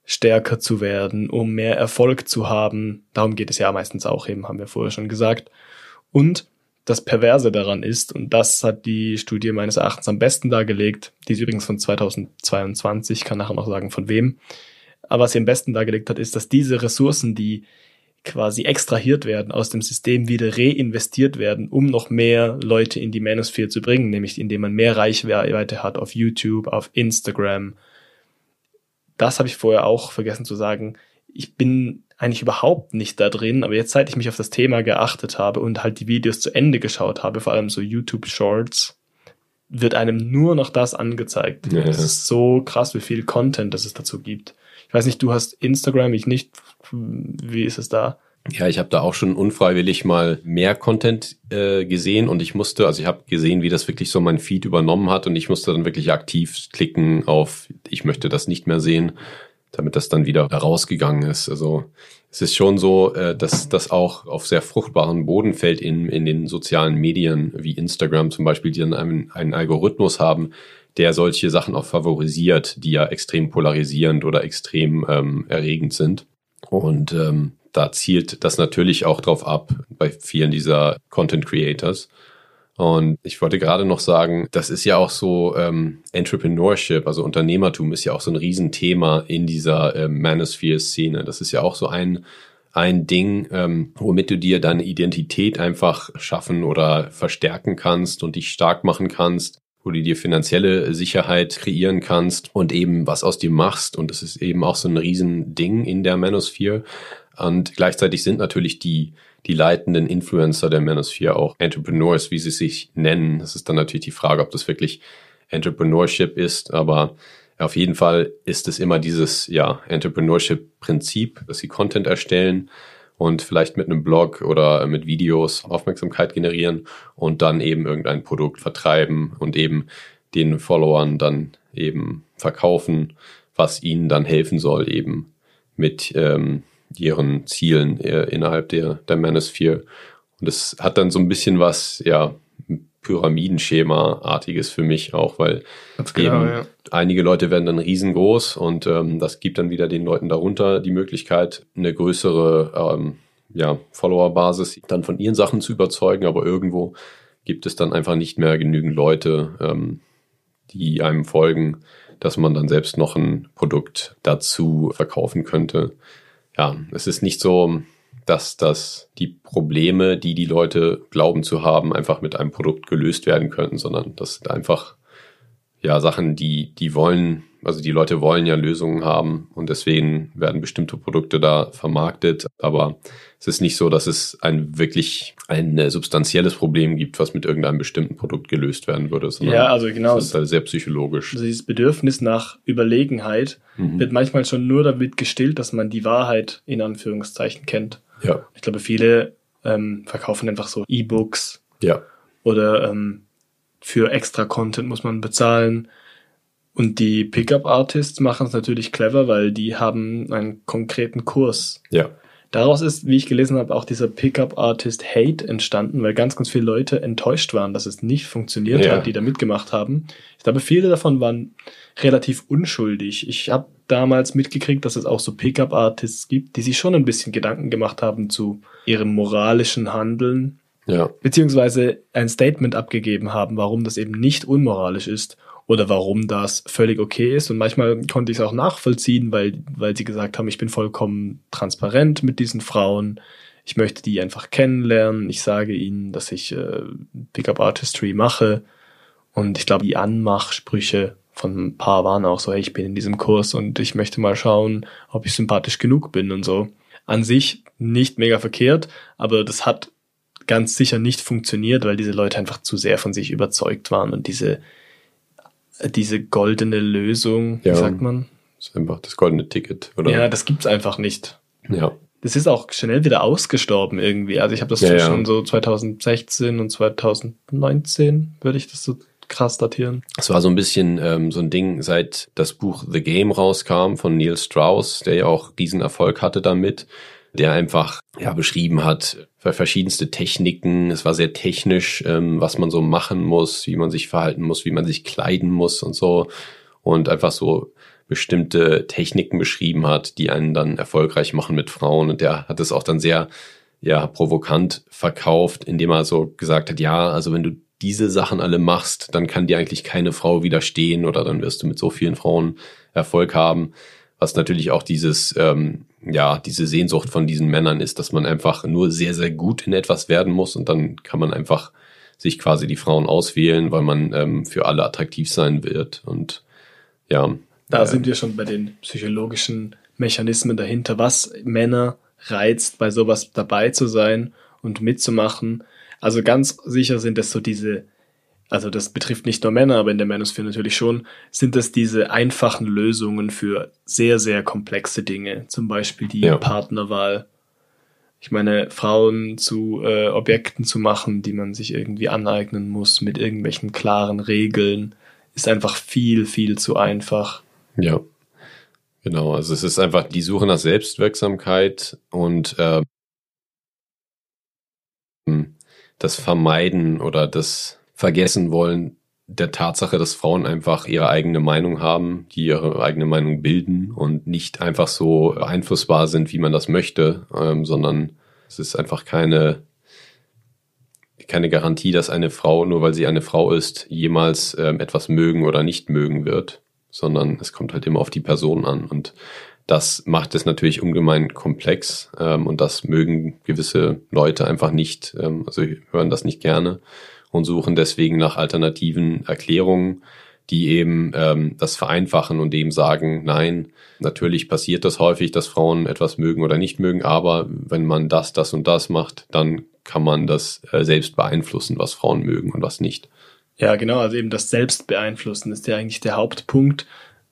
stärker zu werden, um mehr Erfolg zu haben. Darum geht es ja meistens auch eben, haben wir vorher schon gesagt. Und das Perverse daran ist, und das hat die Studie meines Erachtens am besten dargelegt, die ist übrigens von 2022, kann nachher noch sagen von wem, aber was sie am besten dargelegt hat, ist, dass diese Ressourcen, die quasi extrahiert werden aus dem System, wieder reinvestiert werden, um noch mehr Leute in die Manosphere zu bringen, nämlich indem man mehr Reichweite hat auf YouTube, auf Instagram. Das habe ich vorher auch vergessen zu sagen. Ich bin eigentlich überhaupt nicht da drin, aber jetzt, seit ich mich auf das Thema geachtet habe und halt die Videos zu Ende geschaut habe, vor allem so YouTube Shorts, wird einem nur noch das angezeigt. Ja, Das ist so krass, wie viel Content das es dazu gibt. Weiß nicht, du hast Instagram, ich nicht. Wie ist es da? Ja, ich habe da auch schon unfreiwillig mal mehr Content äh, gesehen und ich musste, also ich habe gesehen, wie das wirklich so mein Feed übernommen hat und ich musste dann wirklich aktiv klicken auf, ich möchte das nicht mehr sehen, damit das dann wieder rausgegangen ist. Also es ist schon so, äh, dass das auch auf sehr fruchtbaren Boden fällt in, in den sozialen Medien wie Instagram zum Beispiel, die dann einen, einen Algorithmus haben, der solche Sachen auch favorisiert, die ja extrem polarisierend oder extrem ähm, erregend sind. Und ähm, da zielt das natürlich auch drauf ab bei vielen dieser Content Creators. Und ich wollte gerade noch sagen, das ist ja auch so ähm, Entrepreneurship, also Unternehmertum ist ja auch so ein Riesenthema in dieser ähm, Manosphere-Szene. Das ist ja auch so ein, ein Ding, ähm, womit du dir deine Identität einfach schaffen oder verstärken kannst und dich stark machen kannst, wo du dir finanzielle Sicherheit kreieren kannst und eben was aus dir machst. Und das ist eben auch so ein Riesending in der Manosphere. Und gleichzeitig sind natürlich die, die leitenden Influencer der Manosphere auch Entrepreneurs, wie sie sich nennen. Das ist dann natürlich die Frage, ob das wirklich Entrepreneurship ist, aber auf jeden Fall ist es immer dieses, ja, Entrepreneurship-Prinzip, dass sie Content erstellen und vielleicht mit einem Blog oder mit Videos Aufmerksamkeit generieren und dann eben irgendein Produkt vertreiben und eben den Followern dann eben verkaufen, was ihnen dann helfen soll, eben mit ähm, ihren Zielen äh, innerhalb der, der Manosphere. Und es hat dann so ein bisschen was, ja, Pyramidenschema-artiges für mich auch, weil genau, eben einige Leute werden dann riesengroß und ähm, das gibt dann wieder den Leuten darunter die Möglichkeit, eine größere ähm, ja, Follower-Basis dann von ihren Sachen zu überzeugen, aber irgendwo gibt es dann einfach nicht mehr genügend Leute, ähm, die einem folgen, dass man dann selbst noch ein Produkt dazu verkaufen könnte. Ja, es ist nicht so, dass das die Probleme, die die Leute glauben zu haben, einfach mit einem Produkt gelöst werden könnten, sondern das sind einfach ja Sachen, die die wollen, also die Leute wollen ja Lösungen haben und deswegen werden bestimmte Produkte da vermarktet, aber es ist nicht so, dass es ein wirklich ein äh, substanzielles Problem gibt, was mit irgendeinem bestimmten Produkt gelöst werden würde, sondern Ja, also genau. das ist halt sehr psychologisch. Also dieses Bedürfnis nach Überlegenheit Mhm. wird manchmal schon nur damit gestillt, dass man die Wahrheit in Anführungszeichen kennt. Ja, Ich glaube, viele ähm, verkaufen einfach so E-Books ja, oder ähm, für extra Content muss man bezahlen. Und die Pickup-Artists machen es natürlich clever, weil die haben einen konkreten Kurs. ja, Daraus ist, wie ich gelesen habe, auch dieser Pickup-Artist Hate entstanden, weil ganz, ganz viele Leute enttäuscht waren, dass es nicht funktioniert Ja. hat, die da mitgemacht haben. Ich glaube, viele davon waren relativ unschuldig. Ich habe damals mitgekriegt, dass es auch so Pickup-Artists gibt, die sich schon ein bisschen Gedanken gemacht haben zu ihrem moralischen Handeln, Ja, beziehungsweise ein Statement abgegeben haben, warum das eben nicht unmoralisch ist oder warum das völlig okay ist. Und manchmal konnte ich es auch nachvollziehen, weil, weil sie gesagt haben, ich bin vollkommen transparent mit diesen Frauen. Ich möchte die einfach kennenlernen. Ich sage ihnen, dass ich äh, Pickup Artistry mache. Und ich glaube, die Anmachsprüche von ein paar waren auch so, hey, ich bin in diesem Kurs und ich möchte mal schauen, ob ich sympathisch genug bin und so. An sich nicht mega verkehrt, aber das hat ganz sicher nicht funktioniert, weil diese Leute einfach zu sehr von sich überzeugt waren und diese, diese goldene Lösung, Ja. wie sagt man? das ist einfach das goldene Ticket, oder? Ja, das gibt's einfach nicht. ja. Das ist auch schnell wieder ausgestorben irgendwie. Also ich habe das Ja, ja. schon so 2016 und 2019 würde ich das so krass datieren. Es war so ein bisschen ähm, so ein Ding, seit das Buch The Game rauskam von Neil Strauss, der ja auch diesen Erfolg hatte damit, der einfach ja beschrieben hat verschiedenste Techniken. Es war sehr technisch, ähm, was man so machen muss, wie man sich verhalten muss, wie man sich kleiden muss und so und einfach so bestimmte Techniken beschrieben hat, die einen dann erfolgreich machen mit Frauen. Und der hat es auch dann sehr ja provokant verkauft, indem er so gesagt hat, ja, also wenn du diese Sachen alle machst, dann kann dir eigentlich keine Frau widerstehen oder dann wirst du mit so vielen Frauen Erfolg haben. Was natürlich auch dieses, ähm, ja, diese Sehnsucht von diesen Männern ist, dass man einfach nur sehr, sehr gut in etwas werden muss und dann kann man einfach sich quasi die Frauen auswählen, weil man ähm, für alle attraktiv sein wird. Und ja, Da äh, sind wir schon bei den psychologischen Mechanismen dahinter, was Männer reizt, bei sowas dabei zu sein und mitzumachen. Also ganz sicher sind es so diese, also das betrifft nicht nur Männer, aber in der Manosphere natürlich schon, sind es diese einfachen Lösungen für sehr, sehr komplexe Dinge. Zum Beispiel die Ja. Partnerwahl. Ich meine, Frauen zu äh, Objekten zu machen, die man sich irgendwie aneignen muss mit irgendwelchen klaren Regeln, ist einfach viel, viel zu einfach. Ja, genau. Also es ist einfach die Suche nach Selbstwirksamkeit und äh, das Vermeiden oder das Vergessen wollen der Tatsache, dass Frauen einfach ihre eigene Meinung haben, die ihre eigene Meinung bilden und nicht einfach so einflussbar sind, wie man das möchte, ähm, sondern es ist einfach keine keine Garantie, dass eine Frau, nur weil sie eine Frau ist, jemals ähm, etwas mögen oder nicht mögen wird, sondern es kommt halt immer auf die Person an. Und das macht es natürlich ungemein komplex ähm, und das mögen gewisse Leute einfach nicht, ähm, also hören das nicht gerne und suchen deswegen nach alternativen Erklärungen, die eben ähm, das vereinfachen und dem sagen, nein, natürlich passiert das häufig, dass Frauen etwas mögen oder nicht mögen, aber wenn man das, das und das macht, dann kann man das äh, selbst beeinflussen, was Frauen mögen und was nicht. Ja, genau, also eben das Selbstbeeinflussen ist ja eigentlich der Hauptpunkt.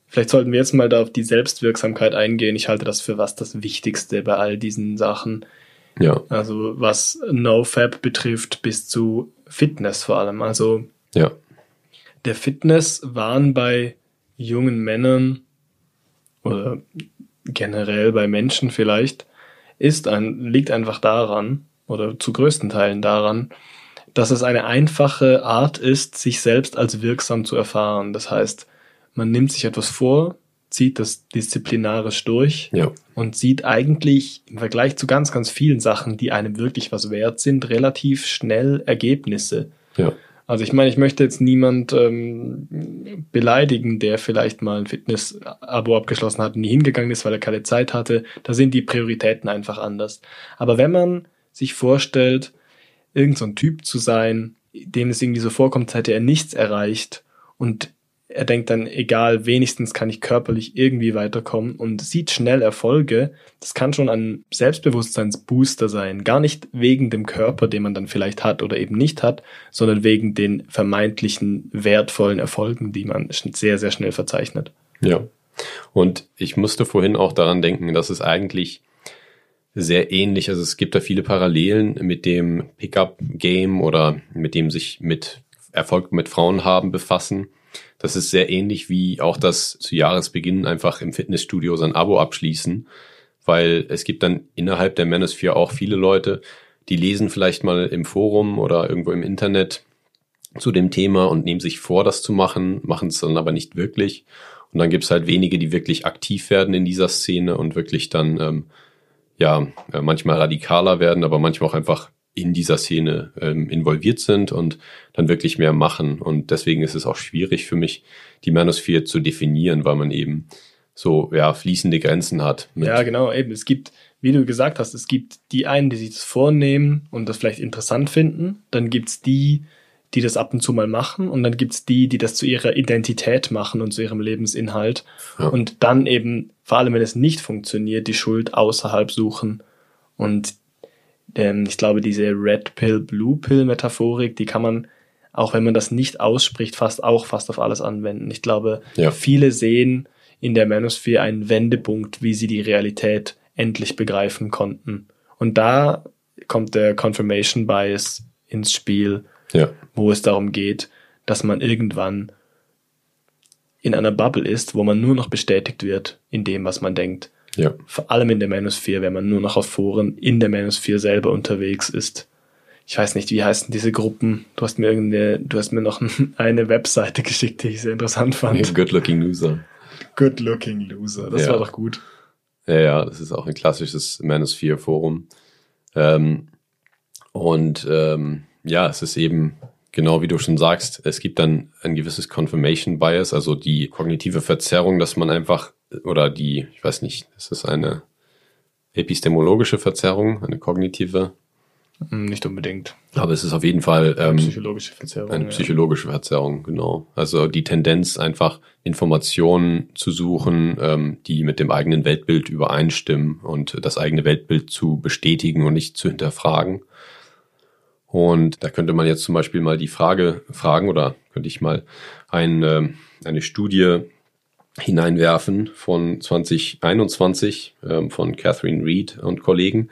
Vielleicht sollten wir jetzt mal da auf die Selbstwirksamkeit eingehen. Ich halte das für was das Wichtigste bei all diesen Sachen. Ja, Also was NoFap betrifft, bis zu Fitness vor allem. Also ja, der Fitnesswahn bei jungen Männern oder generell bei Menschen vielleicht ist ein, liegt einfach daran oder zu größten Teilen daran, dass es eine einfache Art ist, sich selbst als wirksam zu erfahren. Das heißt, man nimmt sich etwas vor, zieht das disziplinarisch durch ja, und sieht eigentlich im Vergleich zu ganz, ganz vielen Sachen, die einem wirklich was wert sind, relativ schnell Ergebnisse. ja, Also ich meine, ich möchte jetzt niemand ähm, beleidigen, der vielleicht mal ein Fitness-Abo abgeschlossen hat und nie hingegangen ist, weil er keine Zeit hatte. Da sind die Prioritäten einfach anders. Aber wenn man sich vorstellt, irgend so ein Typ zu sein, dem es irgendwie so vorkommt, als hätte er nichts erreicht und er denkt dann, egal, wenigstens kann ich körperlich irgendwie weiterkommen und sieht schnell Erfolge. Das kann schon ein Selbstbewusstseinsbooster sein. Gar nicht wegen dem Körper, den man dann vielleicht hat oder eben nicht hat, sondern wegen den vermeintlichen wertvollen Erfolgen, die man sehr, sehr schnell verzeichnet. ja. Und ich musste vorhin auch daran denken, dass es eigentlich sehr ähnlich, also es gibt da viele Parallelen mit dem Pickup-Game oder mit dem sich mit Erfolg mit Frauen haben befassen. Das ist sehr ähnlich wie auch das zu Jahresbeginn einfach im Fitnessstudio sein Abo abschließen, weil es gibt dann innerhalb der Manosphere auch viele Leute, die lesen vielleicht mal im Forum oder irgendwo im Internet zu dem Thema und nehmen sich vor, das zu machen, machen es dann aber nicht wirklich. Und dann gibt es halt wenige, die wirklich aktiv werden in dieser Szene und wirklich dann ähm, ja äh, manchmal radikaler werden, aber manchmal auch einfach in dieser Szene ähm, involviert sind und dann wirklich mehr machen. Und deswegen ist es auch schwierig für mich, die Manosphere zu definieren, weil man eben so ja fließende Grenzen hat. ja, genau, eben. Es gibt, wie du gesagt hast, es gibt die einen, die sich das vornehmen und das vielleicht interessant finden. Dann gibt's die, die das ab und zu mal machen und dann gibt's die, die das zu ihrer Identität machen und zu ihrem Lebensinhalt ja. und dann eben, vor allem wenn es nicht funktioniert, die Schuld außerhalb suchen und ähm, ich glaube, diese Red Pill, Blue Pill Metaphorik, die kann man, auch wenn man das nicht ausspricht, fast auch fast auf alles anwenden. Ich glaube, ja. viele sehen in der Manosphere einen Wendepunkt, wie sie die Realität endlich begreifen konnten. Und da kommt der Confirmation Bias ins Spiel, ja. wo es darum geht, dass man irgendwann in einer Bubble ist, wo man nur noch bestätigt wird in dem, was man denkt. Ja. Vor allem in der Manosphere, wenn man nur noch auf Foren in der Manosphere selber unterwegs ist. Ich weiß nicht, wie heißen diese Gruppen? Du hast mir irgendeine, du hast mir noch eine Webseite geschickt, die ich sehr interessant fand. Good Looking Loser. Good Looking Loser. Das ja. war doch gut. Ja, ja, das ist auch ein klassisches Manosphere Forum. Ähm, und ähm, ja, es ist eben genau wie du schon sagst, es gibt dann ein gewisses Confirmation Bias, also die kognitive Verzerrung, dass man einfach, oder die, ich weiß nicht, ist das eine epistemologische Verzerrung, eine kognitive? Hm, nicht unbedingt. Aber es ist auf jeden Fall ähm, eine psychologische Verzerrung. Eine psychologische ja. Verzerrung, genau. Also die Tendenz, einfach Informationen zu suchen, ähm, die mit dem eigenen Weltbild übereinstimmen und das eigene Weltbild zu bestätigen und nicht zu hinterfragen. Und da könnte man jetzt zum Beispiel mal die Frage fragen oder könnte ich mal eine, eine Studie hineinwerfen von 2021 ähm, von Catherine Reed und Kollegen.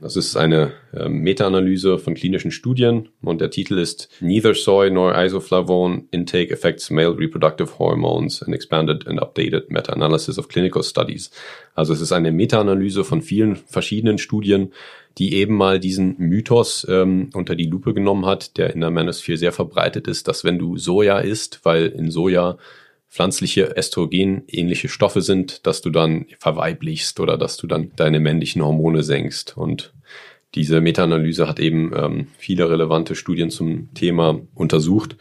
Das ist eine äh, Meta-Analyse von klinischen Studien und der Titel ist Neither soy nor isoflavone intake affects male reproductive hormones an expanded and updated meta-analysis of clinical studies. Also es ist eine Meta-Analyse von vielen verschiedenen Studien, die eben mal diesen Mythos ähm, unter die Lupe genommen hat, der in der Manosphere sehr verbreitet ist, dass wenn du Soja isst, weil in Soja pflanzliche Östrogen-ähnliche Stoffe sind, dass du dann verweiblichst oder dass du dann deine männlichen Hormone senkst. Und diese Meta-Analyse hat eben ähm, viele relevante Studien zum Thema untersucht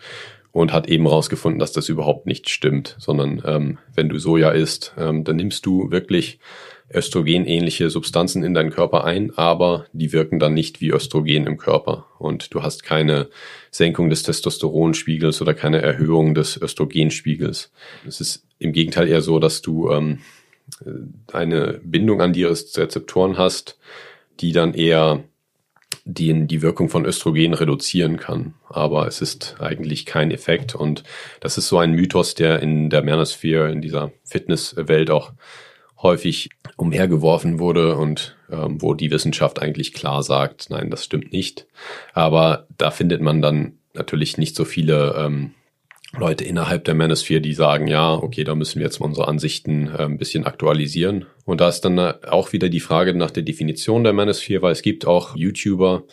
und hat eben herausgefunden, dass das überhaupt nicht stimmt, sondern ähm, wenn du Soja isst, ähm, dann nimmst du wirklich östrogenähnliche Substanzen in deinen Körper ein, aber die wirken dann nicht wie Östrogen im Körper und du hast keine Senkung des Testosteronspiegels oder keine Erhöhung des Östrogenspiegels. Es ist im Gegenteil eher so, dass du ähm, eine Bindung an die Rezeptoren hast, die dann eher die, die Wirkung von Östrogen reduzieren kann. Aber es ist eigentlich kein Effekt und das ist so ein Mythos, der in der Manosphere, in dieser Fitnesswelt auch häufig umhergeworfen wurde und ähm, wo die Wissenschaft eigentlich klar sagt, nein, das stimmt nicht. Aber da findet man dann natürlich nicht so viele ähm, Leute innerhalb der Manosphere, die sagen, ja, okay, da müssen wir jetzt mal unsere Ansichten äh, ein bisschen aktualisieren. Und da ist dann auch wieder die Frage nach der Definition der Manosphere, weil es gibt auch YouTuber,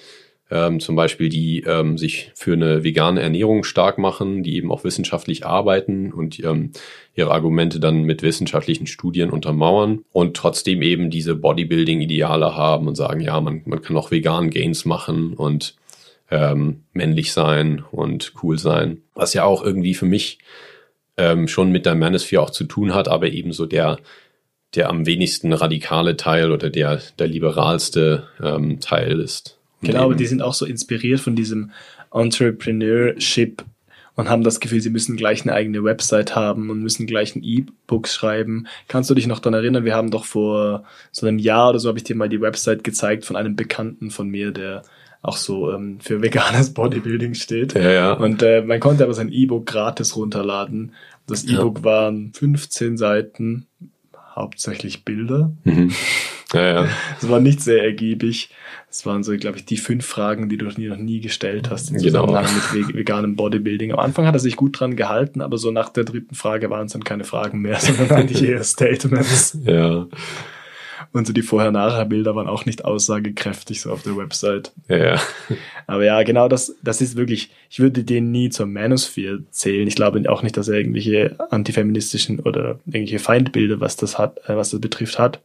ähm, zum Beispiel, die ähm, sich für eine vegane Ernährung stark machen, die eben auch wissenschaftlich arbeiten und ähm, ihre Argumente dann mit wissenschaftlichen Studien untermauern und trotzdem eben diese Bodybuilding-Ideale haben und sagen, ja, man, man kann auch vegan Gains machen und ähm, männlich sein und cool sein. Was ja auch irgendwie für mich ähm, schon mit der Manosphere auch zu tun hat, aber eben so der der am wenigsten radikale Teil oder der der liberalste ähm, Teil ist. Genau, aber die sind auch so inspiriert von diesem Entrepreneurship und haben das Gefühl, sie müssen gleich eine eigene Website haben und müssen gleich ein E-Book schreiben. Kannst du dich noch daran erinnern? Wir haben doch vor so einem Jahr oder so habe ich dir mal die Website gezeigt von einem Bekannten von mir, der auch so ähm, für veganes Bodybuilding steht. Ja, ja. Und äh, man konnte aber sein E-Book gratis runterladen. Das E-Book ja. waren 15 Seiten, hauptsächlich Bilder. Mhm. Ja, ja. Es war nicht sehr ergiebig. Es waren so, glaube ich, die fünf Fragen, die du noch nie gestellt hast im genau. Zusammenhang mit veganem Bodybuilding. Am Anfang hat er sich gut dran gehalten, aber so nach der dritten Frage waren es dann keine Fragen mehr, sondern eigentlich eher Statements. Ja. Und so die Vorher-Nachher-Bilder waren auch nicht aussagekräftig so auf der Website. Ja. Aber ja, genau das, das ist wirklich, ich würde den nie zur Manosphere zählen. Ich glaube auch nicht, dass er irgendwelche antifeministischen oder irgendwelche Feindbilder, was das hat, äh, was das betrifft, hat.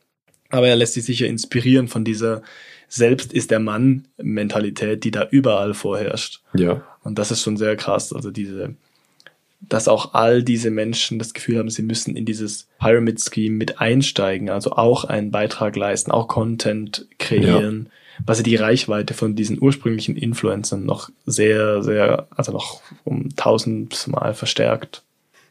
Aber er lässt sich sicher inspirieren von dieser Selbst ist der Mann Mentalität, die da überall vorherrscht. Ja. Und das ist schon sehr krass. Also diese, dass auch all diese Menschen das Gefühl haben, sie müssen in dieses Pyramid Scheme mit einsteigen, also auch einen Beitrag leisten, auch Content kreieren, ja. was ja die Reichweite von diesen ursprünglichen Influencern noch sehr, sehr, also noch um tausendmal verstärkt.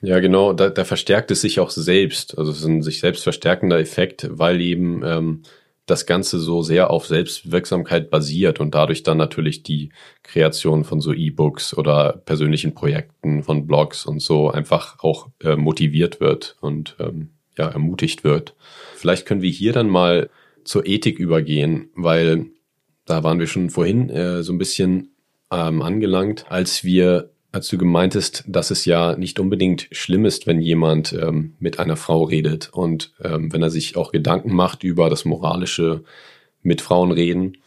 Ja, genau, da, da verstärkt es sich auch selbst. Also es ist ein sich selbst verstärkender Effekt, weil eben ähm, das Ganze so sehr auf Selbstwirksamkeit basiert und dadurch dann natürlich die Kreation von so E-Books oder persönlichen Projekten von Blogs und so einfach auch äh, motiviert wird und ähm, ja, ermutigt wird. Vielleicht können wir hier dann mal zur Ethik übergehen, weil da waren wir schon vorhin äh, so ein bisschen ähm, angelangt, als wir als du gemeintest, dass es ja nicht unbedingt schlimm ist, wenn jemand ähm, mit einer Frau redet und ähm, wenn er sich auch Gedanken macht über das moralische mit Frauen reden,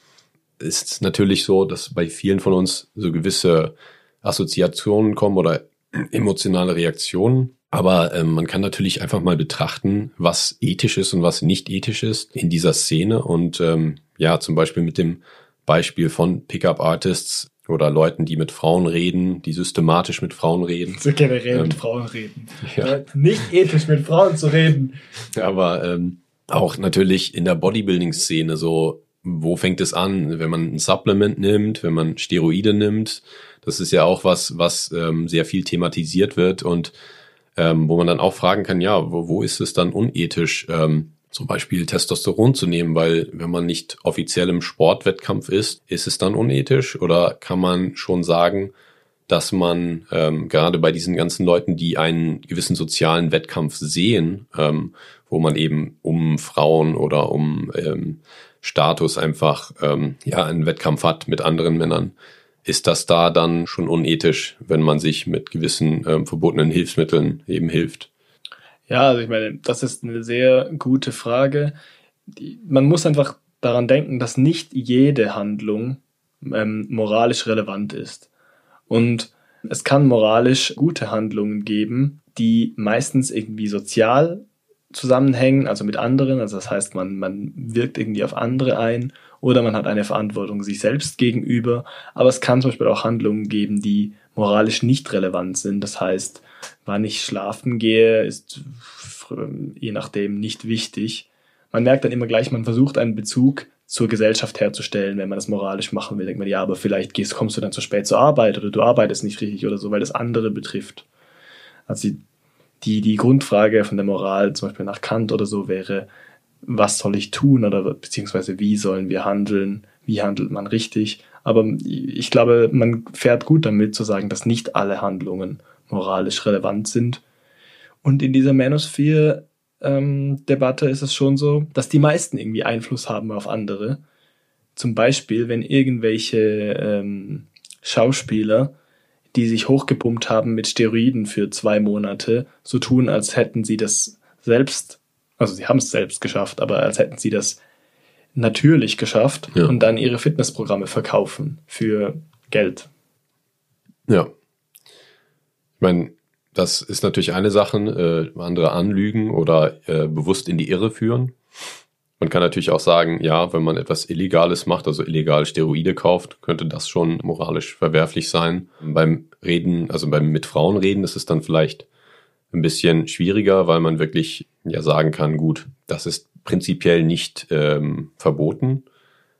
ist natürlich so, dass bei vielen von uns so gewisse Assoziationen kommen oder emotionale Reaktionen. Aber ähm, man kann natürlich einfach mal betrachten, was ethisch ist und was nicht ethisch ist in dieser Szene. Und ähm, ja, zum Beispiel mit dem Beispiel von Pickup Artists oder Leuten, die mit Frauen reden, die systematisch mit Frauen reden. So generell ähm, mit Frauen reden. Ja. Nicht ethisch mit Frauen zu reden. Aber ähm, auch natürlich in der Bodybuilding-Szene so, wo fängt es an, wenn man ein Supplement nimmt, wenn man Steroide nimmt. Das ist ja auch was, was ähm, sehr viel thematisiert wird und ähm, wo man dann auch fragen kann, ja, wo, wo ist es dann unethisch? Ähm, zum Beispiel Testosteron zu nehmen, weil wenn man nicht offiziell im Sportwettkampf ist, ist es dann unethisch oder kann man schon sagen, dass man ähm, gerade bei diesen ganzen Leuten, die einen gewissen sozialen Wettkampf sehen, ähm, wo man eben um Frauen oder um ähm, Status einfach ähm, ja einen Wettkampf hat mit anderen Männern, ist das da dann schon unethisch, wenn man sich mit gewissen ähm, verbotenen Hilfsmitteln eben hilft? Ja, also ich meine, das ist eine sehr gute Frage. Man muss einfach daran denken, dass nicht jede Handlung ähm, moralisch relevant ist. Und es kann moralisch gute Handlungen geben, die meistens irgendwie sozial zusammenhängen, also mit anderen. Also das heißt, man, man wirkt irgendwie auf andere ein oder man hat eine Verantwortung sich selbst gegenüber. Aber es kann zum Beispiel auch Handlungen geben, die moralisch nicht relevant sind. Das heißt, wann ich schlafen gehe, ist je nachdem nicht wichtig. Man merkt dann immer gleich, man versucht einen Bezug zur Gesellschaft herzustellen, wenn man das moralisch machen will. Denkt man, ja, aber vielleicht gehst, kommst du dann zu spät zur Arbeit oder du arbeitest nicht richtig oder so, weil das andere betrifft. Also die, die, die Grundfrage von der Moral, zum Beispiel nach Kant oder so, wäre, was soll ich tun oder beziehungsweise wie sollen wir handeln, wie handelt man richtig. Aber ich glaube, man fährt gut damit zu sagen, dass nicht alle Handlungen moralisch relevant sind. Und in dieser Manosphere-Debatte ähm, ist es schon so, dass die meisten irgendwie Einfluss haben auf andere. Zum Beispiel, wenn irgendwelche ähm, Schauspieler, die sich hochgepumpt haben mit Steroiden für zwei Monate, so tun, als hätten sie das selbst, also sie haben es selbst geschafft, aber als hätten sie das natürlich geschafft ja. und dann ihre Fitnessprogramme verkaufen für Geld. Ja. Ich meine, das ist natürlich eine Sache, äh, andere anlügen oder äh, bewusst in die Irre führen. Man kann natürlich auch sagen, ja, wenn man etwas Illegales macht, also illegal Steroide kauft, könnte das schon moralisch verwerflich sein. Beim Reden, also beim mit Frauen reden, ist es dann vielleicht ein bisschen schwieriger, weil man wirklich ja sagen kann, gut, das ist prinzipiell nicht ähm, verboten.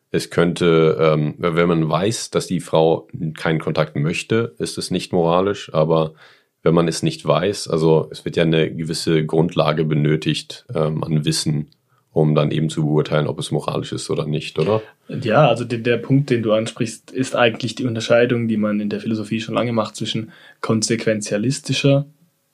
Es könnte, ähm, wenn man weiß, dass die Frau keinen Kontakt möchte, ist es nicht moralisch, aber wenn man es nicht weiß, also es wird ja eine gewisse Grundlage benötigt ähm, an Wissen, um dann eben zu beurteilen, ob es moralisch ist oder nicht, oder? Ja, also der, der Punkt, den du ansprichst, ist eigentlich die Unterscheidung, die man in der Philosophie schon lange macht zwischen konsequenzialistischer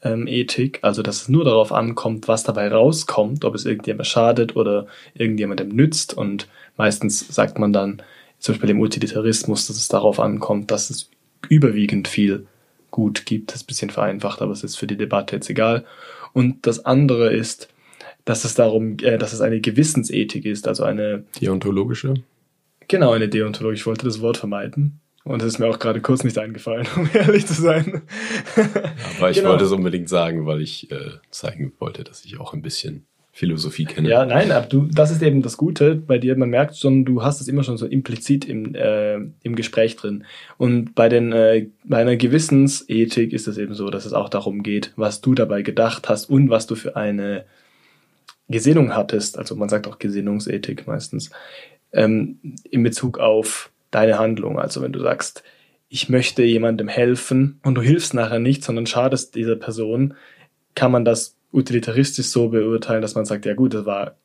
ähm, Ethik, also dass es nur darauf ankommt, was dabei rauskommt, ob es irgendjemandem schadet oder irgendjemandem nützt. Und meistens sagt man dann, zum Beispiel im Utilitarismus, dass es darauf ankommt, dass es überwiegend viel gut gibt. Das ist ein bisschen vereinfacht, aber es ist für die Debatte jetzt egal. Und das andere ist dass es darum, äh, dass es eine Gewissensethik ist, also eine Deontologische? Genau, eine deontologische. Ich wollte das Wort vermeiden. Und es ist mir auch gerade kurz nicht eingefallen, um ehrlich zu sein. Aber ich Genau. wollte es unbedingt sagen, weil ich äh, zeigen wollte, dass ich auch ein bisschen Philosophie kenne. Ja, nein, aber du, das ist eben das Gute bei dir. Man merkt schon, du hast es immer schon so implizit im, äh, im Gespräch drin. Und bei den, äh, bei einer Gewissensethik ist es eben so, dass es auch darum geht, was du dabei gedacht hast und was du für eine Gesinnung hattest. Also man sagt auch Gesinnungsethik meistens. Ähm, in Bezug auf deine Handlung. Also wenn du sagst, ich möchte jemandem helfen und du hilfst nachher nicht, sondern schadest dieser Person, kann man das utilitaristisch so beurteilen, dass man sagt, ja gut, das war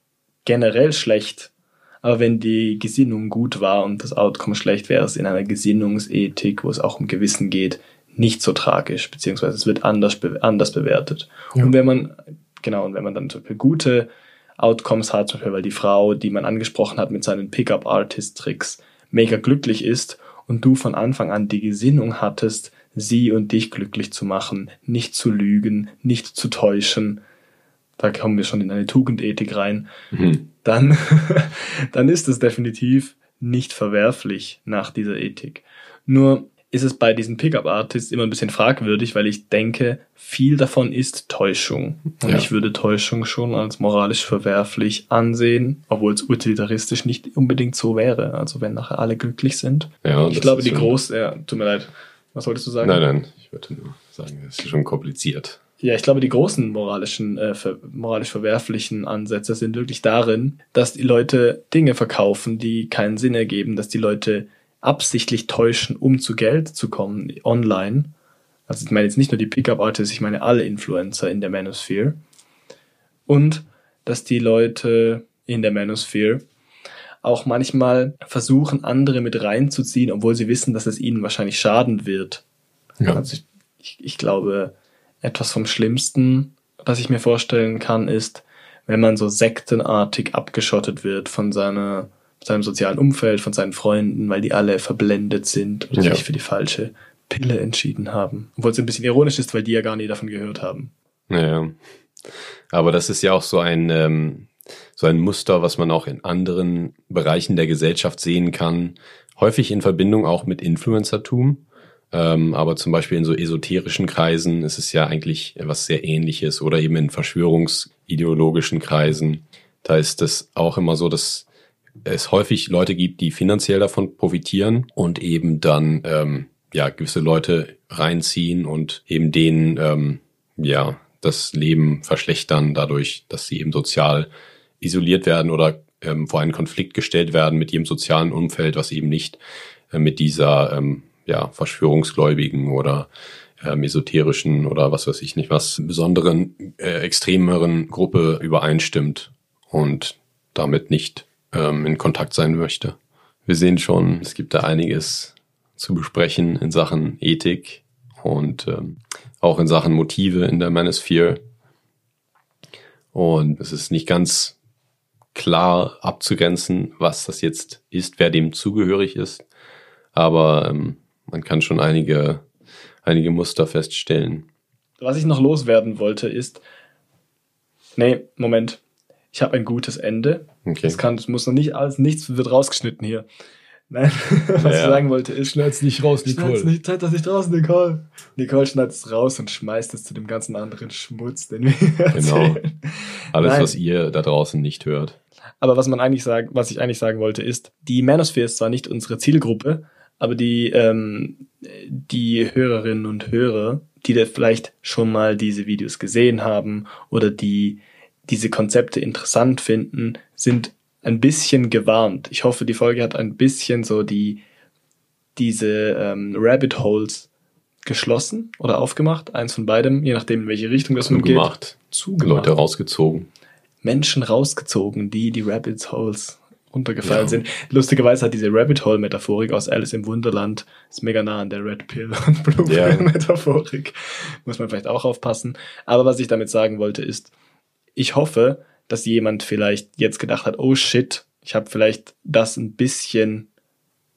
generell schlecht, aber wenn die Gesinnung gut war und das Outcome schlecht, wäre es in einer Gesinnungsethik, wo es auch um Gewissen geht, nicht so tragisch, beziehungsweise es wird anders, be anders bewertet. Ja. Und wenn man, genau, und wenn man dann zum Beispiel gute Outcomes hat, zum Beispiel, weil die Frau, die man angesprochen hat mit seinen Pickup-Artist-Tricks, mega glücklich ist und du von Anfang an die Gesinnung hattest, sie und dich glücklich zu machen, nicht zu lügen, nicht zu täuschen, da kommen wir schon in eine Tugendethik rein, Mhm. dann, dann ist es definitiv nicht verwerflich nach dieser Ethik. Nur ist es bei diesen Pickup-Artists immer ein bisschen fragwürdig, weil ich denke, viel davon ist Täuschung. Und Ja. ich würde Täuschung schon als moralisch verwerflich ansehen, obwohl es utilitaristisch nicht unbedingt so wäre. Also wenn nachher alle glücklich sind. Ja, ich glaube, die groß, ja, tut mir leid. Was wolltest du sagen? Nein, nein, ich wollte nur sagen, das ist schon kompliziert. Ja, ich glaube, die großen moralischen, äh, ver moralisch verwerflichen Ansätze sind wirklich darin, dass die Leute Dinge verkaufen, die keinen Sinn ergeben, dass die Leute absichtlich täuschen, um zu Geld zu kommen, online. Also ich meine jetzt nicht nur die Pickup-Artists, ich meine alle Influencer in der Manosphere. Und dass die Leute in der Manosphere auch manchmal versuchen, andere mit reinzuziehen, obwohl sie wissen, dass es ihnen wahrscheinlich schaden wird. Ja. Also ich, ich, ich glaube, etwas vom Schlimmsten, was ich mir vorstellen kann, ist, wenn man so sektenartig abgeschottet wird von seiner, seinem sozialen Umfeld, von seinen Freunden, weil die alle verblendet sind oder Ja. sich für die falsche Pille entschieden haben. Obwohl es ein bisschen ironisch ist, weil die ja gar nie davon gehört haben. Naja. Aber das ist ja auch so ein, ähm, so ein Muster, was man auch in anderen Bereichen der Gesellschaft sehen kann. Häufig in Verbindung auch mit Influencertum. Ähm, aber zum Beispiel in so esoterischen Kreisen ist es ja eigentlich was sehr ähnliches oder eben in verschwörungsideologischen Kreisen. Da ist es auch immer so, dass es häufig Leute gibt, die finanziell davon profitieren und eben dann ähm, ja gewisse Leute reinziehen und eben denen ähm, ja das Leben verschlechtern dadurch, dass sie eben sozial isoliert werden oder ähm, vor einen Konflikt gestellt werden mit ihrem sozialen Umfeld, was eben nicht äh, mit dieser ähm, ja Verschwörungsgläubigen oder ähm, esoterischen oder was weiß ich nicht was besonderen äh, extremeren Gruppe übereinstimmt und damit nicht ähm, in Kontakt sein möchte. Wir sehen schon, es gibt da einiges zu besprechen in Sachen Ethik und ähm, auch in Sachen Motive in der Manosphere. Und es ist nicht ganz klar abzugrenzen, was das jetzt ist, wer dem zugehörig ist. Aber ähm, man kann schon einige, einige Muster feststellen. Was ich noch loswerden wollte ist, nee, Moment, ich habe ein gutes Ende. Okay. Das kann, das muss noch nicht alles, nichts wird rausgeschnitten hier. Nein, was ich Ja. sagen wollte ist, Schneid's nicht raus, Schneid's Nicole. nicht, zeig das nicht raus, Nicole. Nicole schneidet es raus und schmeißt es zu dem ganzen anderen Schmutz, den wir Genau. erzählen. Alles, Nein. was ihr da draußen nicht hört. Aber was man eigentlich sagen, was ich eigentlich sagen wollte, ist, die Manosphere ist zwar nicht unsere Zielgruppe, aber die, ähm, die Hörerinnen und Hörer, die da vielleicht schon mal diese Videos gesehen haben oder die diese Konzepte interessant finden, sind ein bisschen gewarnt. Ich hoffe, die Folge hat ein bisschen so die diese ähm, Rabbit Holes geschlossen oder aufgemacht, eins von beidem, je nachdem, in welche Richtung das nun geht. Zugemacht. Leute rausgezogen. Menschen rausgezogen, die die Rabbit Holes runtergefallen Ja. sind. Lustigerweise hat diese Rabbit Hole Metaphorik aus Alice im Wunderland ist mega nah an der Red Pill und Blue Ja. Pill Metaphorik. Muss man vielleicht auch aufpassen. Aber was ich damit sagen wollte ist, ich hoffe, dass jemand vielleicht jetzt gedacht hat, oh shit, ich habe vielleicht das ein bisschen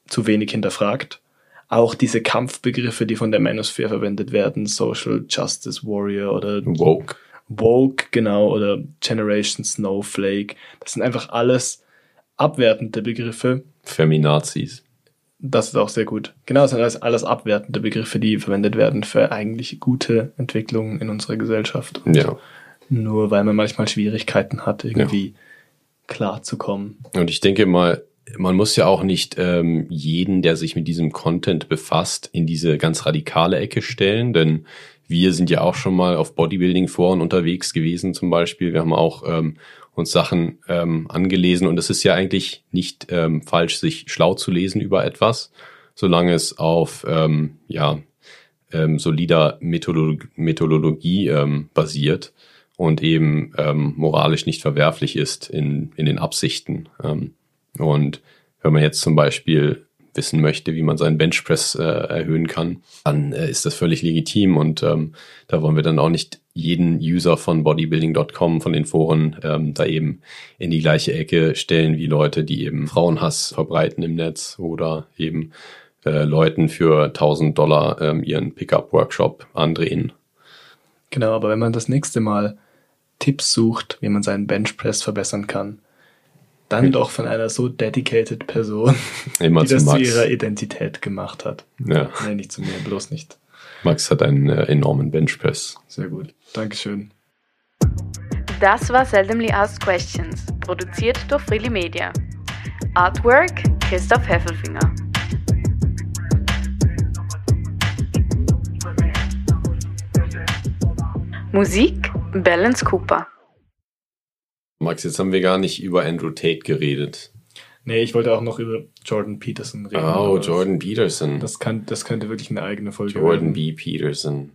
zu wenig hinterfragt. Auch diese Kampfbegriffe, die von der Manosphere verwendet werden, Social Justice Warrior oder Woke. Woke, genau, oder Generation Snowflake. Das sind einfach alles abwertende Begriffe. Feminazis. Das ist auch sehr gut. Genau, das sind alles, alles abwertende Begriffe, die verwendet werden für eigentlich gute Entwicklungen in unserer Gesellschaft. Und Ja. Nur weil man manchmal Schwierigkeiten hat, irgendwie klarzukommen. Und ich denke mal, man muss ja auch nicht ähm, jeden, der sich mit diesem Content befasst, in diese ganz radikale Ecke stellen, denn wir sind ja auch schon mal auf Bodybuilding-Foren unterwegs gewesen zum Beispiel. Wir haben auch ähm, uns Sachen ähm, angelesen und es ist ja eigentlich nicht ähm, falsch, sich schlau zu lesen über etwas, solange es auf ähm, ja, ähm, solider Methodolo Methodologie ähm, basiert und eben ähm, moralisch nicht verwerflich ist in, in den Absichten. Ähm, und wenn man jetzt zum Beispiel wissen möchte, wie man seinen Benchpress äh, erhöhen kann, dann äh, ist das völlig legitim und ähm, da wollen wir dann auch nicht jeden User von bodybuilding.com, von den Foren, ähm, da eben in die gleiche Ecke stellen wie Leute, die eben Frauenhass verbreiten im Netz oder eben äh, Leuten für 1000 Dollar ähm, ihren Pickup-Workshop andrehen. Genau, aber wenn man das nächste Mal Tipps sucht, wie man seinen Benchpress verbessern kann, dann doch von einer so dedicated Person, Immer die zu das zu Max. ihrer Identität gemacht hat. Ja, Nein, nicht zu mir, bloß nicht. Max hat einen äh, enormen Benchpress. Sehr gut. Dankeschön. Das war Seldomly Asked Questions, produziert durch Freely Media. Artwork Christoph Heffelfinger. Musik Balance Cooper. Max, jetzt haben wir gar nicht über Andrew Tate geredet. Nee, ich wollte auch noch über Jordan Peterson reden. Oh, Jordan Peterson. Das, kann, das könnte wirklich eine eigene Folge Jordan werden. B. Peterson.